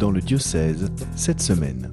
dans le diocèse cette semaine.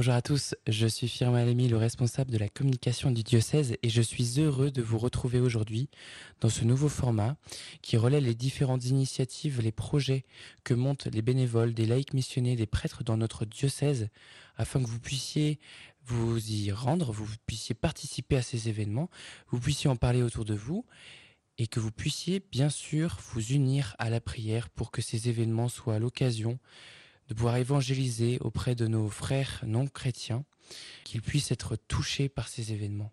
Bonjour à tous, je suis Firma Lémy, le responsable de la communication du diocèse et je suis heureux de vous retrouver aujourd'hui dans ce nouveau format qui relaie les différentes initiatives, les projets que montent les bénévoles, des laïcs missionnés, des prêtres dans notre diocèse afin que vous puissiez vous y rendre, vous puissiez participer à ces événements, vous puissiez en parler autour de vous et que vous puissiez bien sûr vous unir à la prière pour que ces événements soient l'occasion de pouvoir évangéliser auprès de nos frères non chrétiens, qu'ils puissent être touchés par ces événements.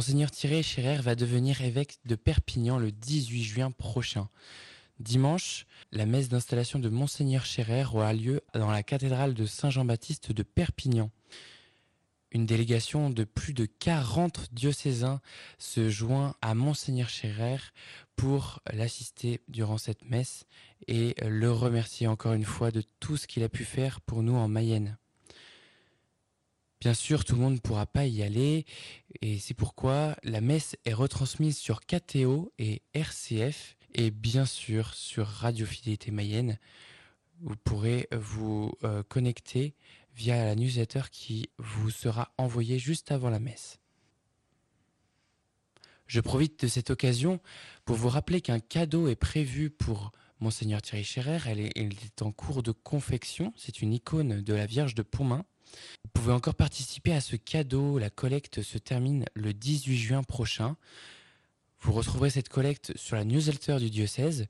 Monseigneur Thierry Scherer va devenir évêque de Perpignan le 18 juin prochain. Dimanche, la messe d'installation de Monseigneur Scherer aura lieu dans la cathédrale de Saint-Jean-Baptiste de Perpignan. Une délégation de plus de 40 diocésains se joint à Monseigneur Scherer pour l'assister durant cette messe et le remercier encore une fois de tout ce qu'il a pu faire pour nous en Mayenne. Bien sûr, tout le monde ne pourra pas y aller et c'est pourquoi la messe est retransmise sur KTO et RCF et bien sûr sur Radio Fidélité Mayenne. Vous pourrez vous euh, connecter via la newsletter qui vous sera envoyée juste avant la messe. Je profite de cette occasion pour vous rappeler qu'un cadeau est prévu pour Monseigneur Thierry Scherer. Elle est, en cours de confection. C'est une icône de la Vierge de Pontmain. Vous pouvez encore participer à ce cadeau. La collecte se termine le 18 juin prochain. Vous retrouverez cette collecte sur la newsletter du diocèse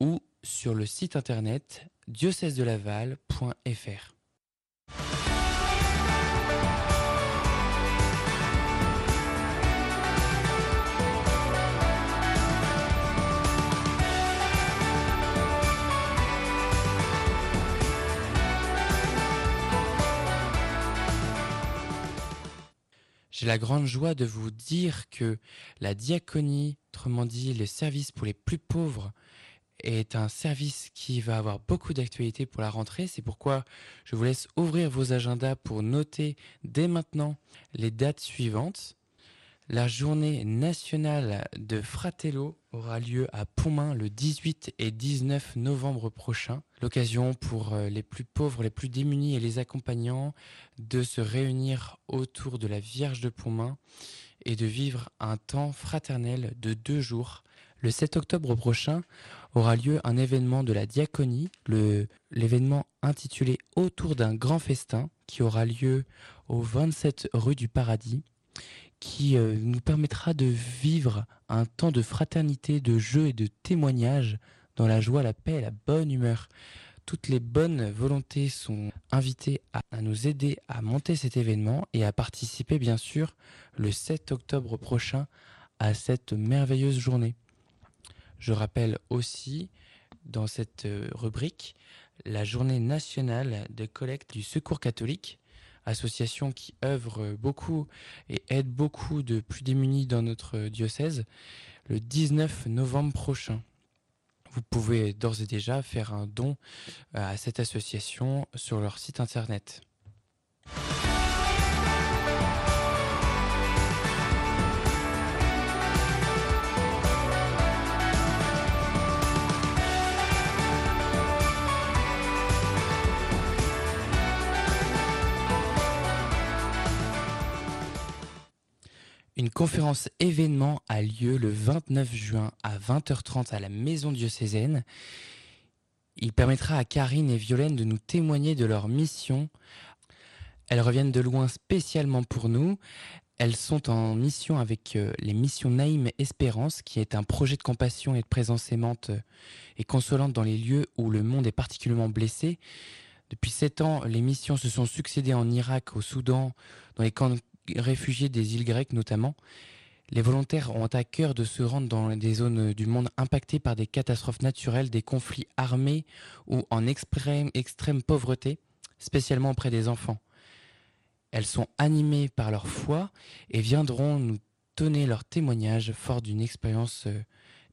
ou sur le site internet diocèsedelaval.fr. la grande joie de vous dire que la diaconie, autrement dit le service pour les plus pauvres, est un service qui va avoir beaucoup d'actualité pour la rentrée. C'est pourquoi je vous laisse ouvrir vos agendas pour noter dès maintenant les dates suivantes. La journée nationale de Fratello aura lieu à Pontmain le 18 et 19 novembre prochain. L'occasion pour euh, les plus pauvres, les plus démunis et les accompagnants de se réunir autour de la Vierge de Pontmain et de vivre un temps fraternel de deux jours. Le 7 octobre prochain aura lieu un événement de la diaconie, l'événement intitulé Autour d'un grand festin qui aura lieu au 27 rue du Paradis qui euh, nous permettra de vivre un temps de fraternité, de jeu et de témoignage dans la joie, la paix et la bonne humeur. Toutes les bonnes volontés sont invitées à, à, nous aider à monter cet événement et à participer bien sûr le 7 octobre prochain à cette merveilleuse journée. Je rappelle aussi dans cette euh, rubrique la journée nationale de collecte du secours catholique association qui œuvre beaucoup et aide beaucoup de plus démunis dans notre diocèse, le 19 novembre prochain. Vous pouvez d'ores et déjà faire un don à cette association sur leur site internet. Conférence événement a lieu le 29 juin à 20h30 à la Maison diocésaine. Il permettra à Karine et Violaine de nous témoigner de leur mission. Elles reviennent de loin spécialement pour nous. Elles sont en mission avec euh, les missions Naïm Espérance, qui est un projet de compassion et de présence aimante euh, et consolante dans les lieux où le monde est particulièrement blessé. Depuis sept ans, les missions se sont succédées en Irak, au Soudan, dans les camps réfugiés des îles grecques notamment. Les volontaires ont à cœur de se rendre dans des zones du monde impactées par des catastrophes naturelles, des conflits armés ou en extrême, pauvreté, spécialement auprès des enfants. Elles sont animées par leur foi et viendront nous donner leur témoignage fort d'une expérience euh,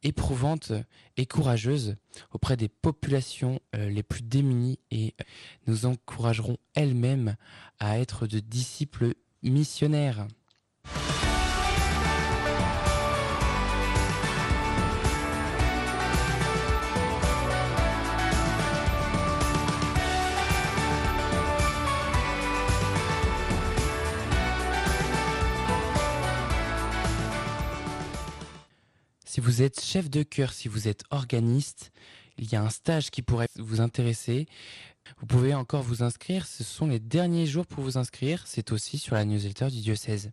éprouvante et courageuse auprès des populations euh, les plus démunies et euh, nous encouragerons elles-mêmes à être de disciples missionnaires. Si vous êtes chef de chœur, si vous êtes organiste, il y a un stage qui pourrait vous intéresser. Vous pouvez encore vous inscrire. Ce sont les derniers jours pour vous inscrire. C'est aussi sur la newsletter du diocèse.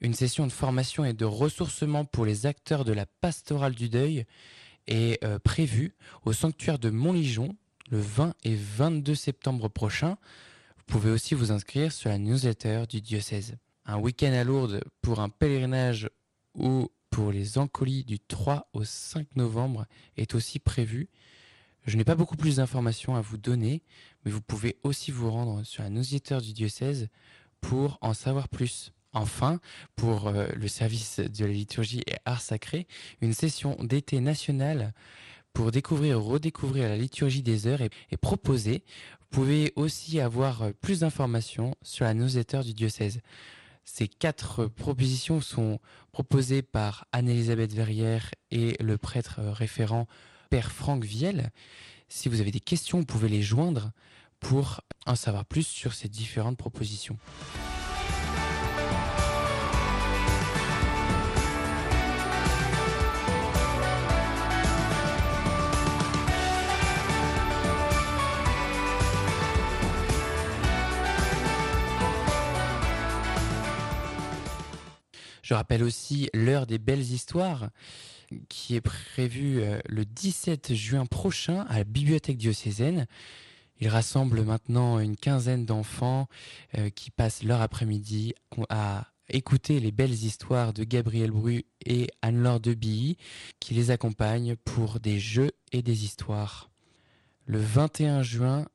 Une session de formation et de ressourcement pour les acteurs de la pastorale du deuil est euh, prévue au sanctuaire de Montligeon le 20 et 22 septembre prochain. Vous pouvez aussi vous inscrire sur la newsletter du diocèse. Un week-end à Lourdes pour un pèlerinage ou pour les encolis du 3 au 5 novembre est aussi prévu. Je n'ai pas beaucoup plus d'informations à vous donner, mais vous pouvez aussi vous rendre sur la newsletter du diocèse pour en savoir plus. Enfin, pour euh, le service de la liturgie et art sacré, une session d'été nationale pour découvrir ou redécouvrir la liturgie des heures est, est proposée. Vous pouvez aussi avoir plus d'informations sur la newsletter du diocèse. Ces quatre propositions sont proposées par Anne-Elisabeth Verrière et le prêtre référent Franck Viel. Si vous avez des questions, vous pouvez les joindre pour en savoir plus sur ces différentes propositions. Je rappelle aussi l'heure des belles histoires qui est prévue euh, le 17 juin prochain à la bibliothèque diocésaine. Il rassemble maintenant une quinzaine d'enfants euh, qui passent leur après-midi à écouter les belles histoires de Gabriel Bru et Anne-Laure de Billy qui les accompagnent pour des jeux et des histoires. Le 21 juin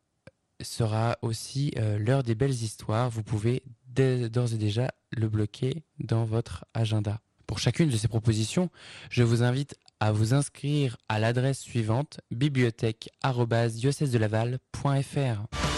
sera aussi euh, l'heure des belles histoires. Vous pouvez d'ores et déjà le bloquer dans votre agenda. Pour chacune de ces propositions, je vous invite à vous inscrire à l'adresse suivante bibliothèque@diocèse-de-laval.fr.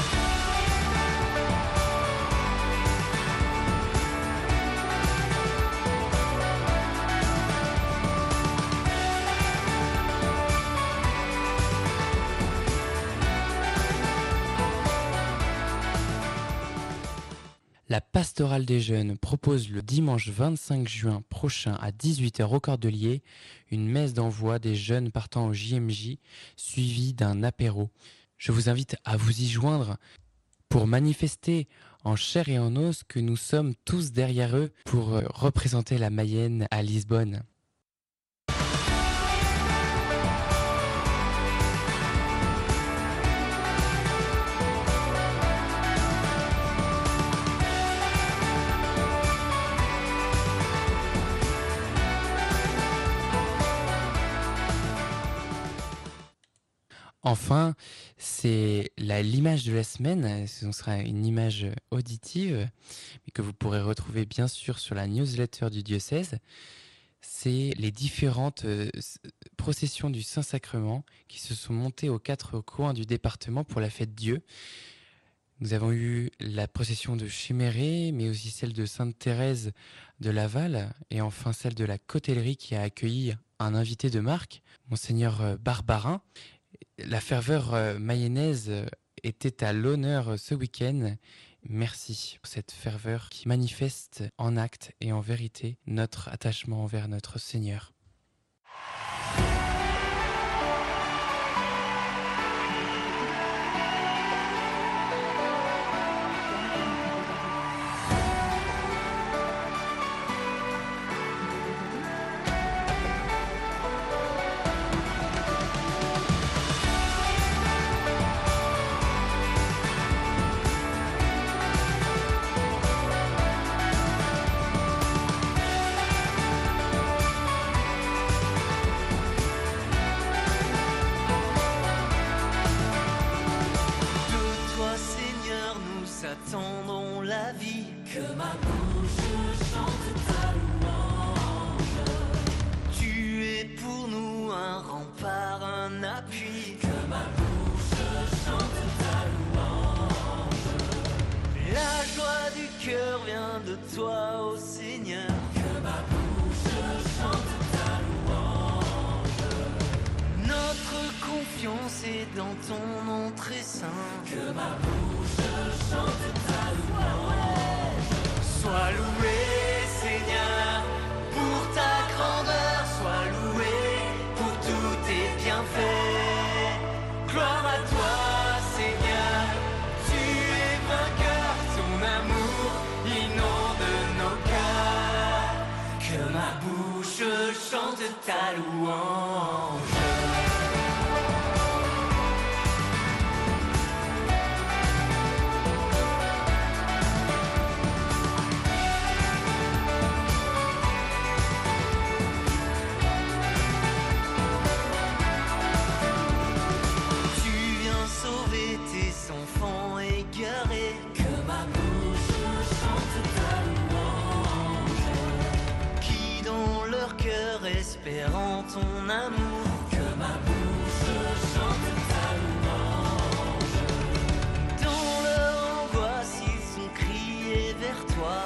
La pastorale des jeunes propose le dimanche 25 juin prochain à 18h au Cordelier une messe d'envoi des jeunes partant au JMJ suivie d'un apéro. Je vous invite à vous y joindre pour manifester en chair et en os que nous sommes tous derrière eux pour représenter la Mayenne à Lisbonne. Enfin, c'est l'image de la semaine. Ce sera une image auditive, mais que vous pourrez retrouver bien sûr sur la newsletter du diocèse. C'est les différentes euh, processions du Saint-Sacrement qui se sont montées aux quatre coins du département pour la fête Dieu. Nous avons eu la procession de Chéméré, mais aussi celle de Sainte-Thérèse de Laval, et enfin celle de la Cotellerie qui a accueilli un invité de marque, Monseigneur Barbarin la ferveur euh, mayonnaise euh, était à l'honneur euh, ce week-end. Merci pour cette ferveur qui manifeste en acte et en vérité notre attachement envers notre Seigneur. dans ton nom très. Que ma bouche chante ta louange. cœur espérant ton amour. Que ma bouche chante ta louange. Dans leur angoisse, ils ont crié vers toi.